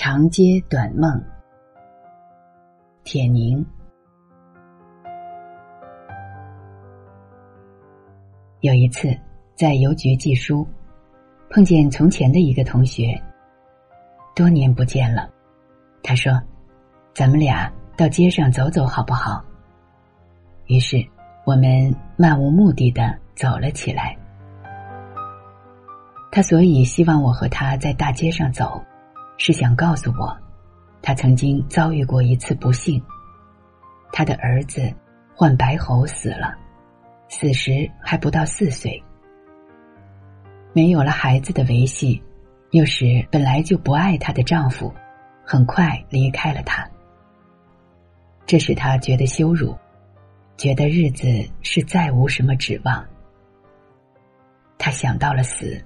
长街短梦，铁凝。有一次在邮局寄书，碰见从前的一个同学，多年不见了。他说：“咱们俩到街上走走好不好？”于是我们漫无目的的走了起来。他所以希望我和他在大街上走。是想告诉我，他曾经遭遇过一次不幸。他的儿子患白喉死了，死时还不到四岁。没有了孩子的维系，又使本来就不爱她的丈夫，很快离开了她。这使她觉得羞辱，觉得日子是再无什么指望。她想到了死。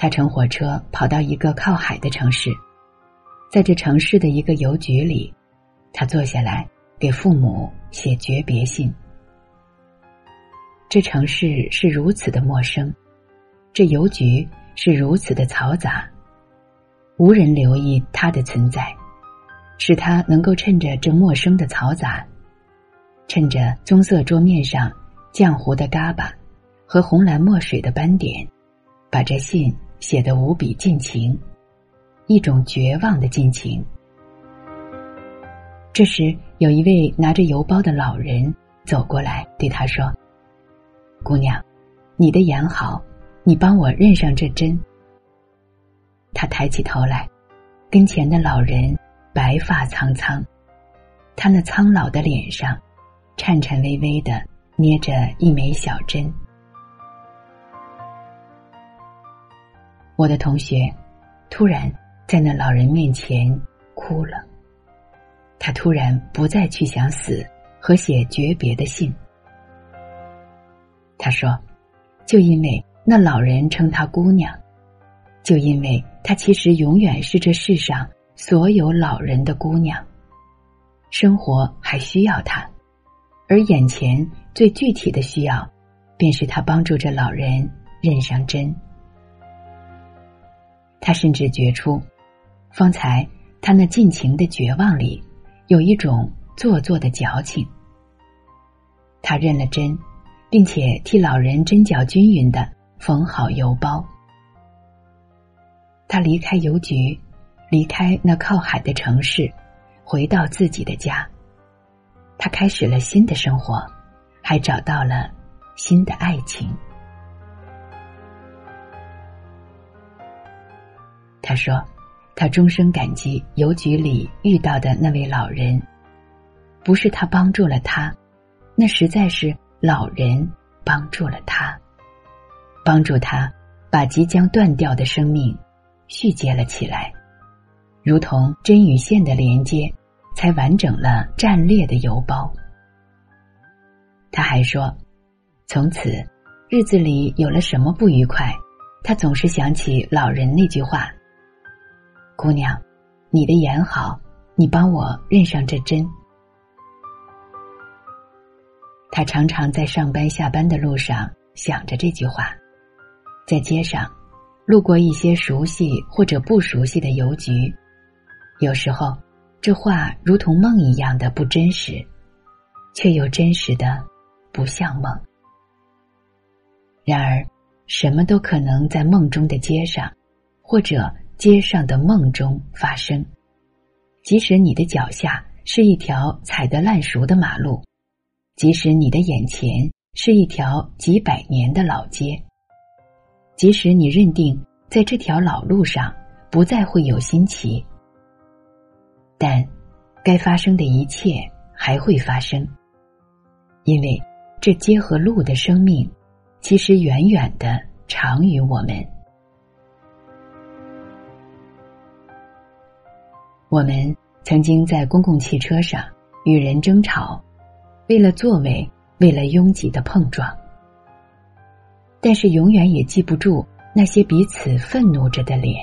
他乘火车跑到一个靠海的城市，在这城市的一个邮局里，他坐下来给父母写诀别信。这城市是如此的陌生，这邮局是如此的嘈杂，无人留意他的存在，使他能够趁着这陌生的嘈杂，趁着棕色桌面上浆糊的嘎巴和红蓝墨水的斑点，把这信。写得无比尽情，一种绝望的尽情。这时，有一位拿着邮包的老人走过来，对他说：“姑娘，你的眼好，你帮我认上这针。”他抬起头来，跟前的老人白发苍苍，他那苍老的脸上，颤颤巍巍的捏着一枚小针。我的同学突然在那老人面前哭了。他突然不再去想死和写诀别的信。他说：“就因为那老人称他姑娘，就因为他其实永远是这世上所有老人的姑娘。生活还需要他，而眼前最具体的需要，便是他帮助这老人认上针。”他甚至觉出，方才他那尽情的绝望里，有一种做作的矫情。他认了真，并且替老人针脚均匀的缝好邮包。他离开邮局，离开那靠海的城市，回到自己的家。他开始了新的生活，还找到了新的爱情。他说：“他终生感激邮局里遇到的那位老人，不是他帮助了他，那实在是老人帮助了他，帮助他把即将断掉的生命续接了起来，如同针与线的连接，才完整了战裂的邮包。”他还说：“从此，日子里有了什么不愉快，他总是想起老人那句话。”姑娘，你的眼好，你帮我认上这针。他常常在上班下班的路上想着这句话，在街上路过一些熟悉或者不熟悉的邮局，有时候这话如同梦一样的不真实，却又真实的不像梦。然而，什么都可能在梦中的街上，或者。街上的梦中发生，即使你的脚下是一条踩得烂熟的马路，即使你的眼前是一条几百年的老街，即使你认定在这条老路上不再会有新奇，但该发生的一切还会发生，因为这街和路的生命，其实远远的长于我们。我们曾经在公共汽车上与人争吵，为了座位，为了拥挤的碰撞。但是永远也记不住那些彼此愤怒着的脸。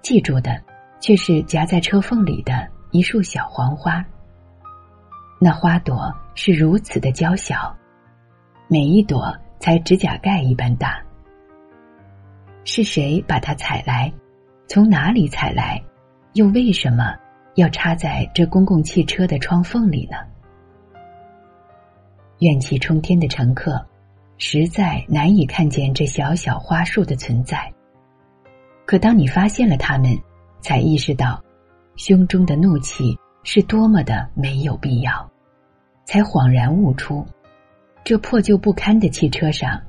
记住的，却是夹在车缝里的一束小黄花。那花朵是如此的娇小，每一朵才指甲盖一般大。是谁把它采来，从哪里采来，又为什么要插在这公共汽车的窗缝里呢？怨气冲天的乘客，实在难以看见这小小花束的存在。可当你发现了它们，才意识到，胸中的怒气是多么的没有必要，才恍然悟出，这破旧不堪的汽车上，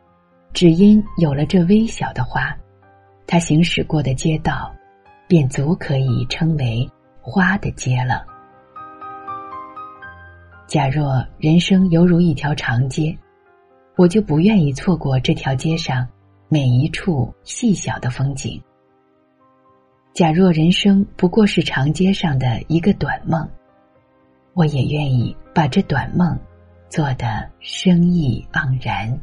只因有了这微小的花，他行驶过的街道，便足可以称为花的街了。假若人生犹如一条长街，我就不愿意错过这条街上每一处细小的风景。假若人生不过是长街上的一个短梦，我也愿意把这短梦做得生意盎然。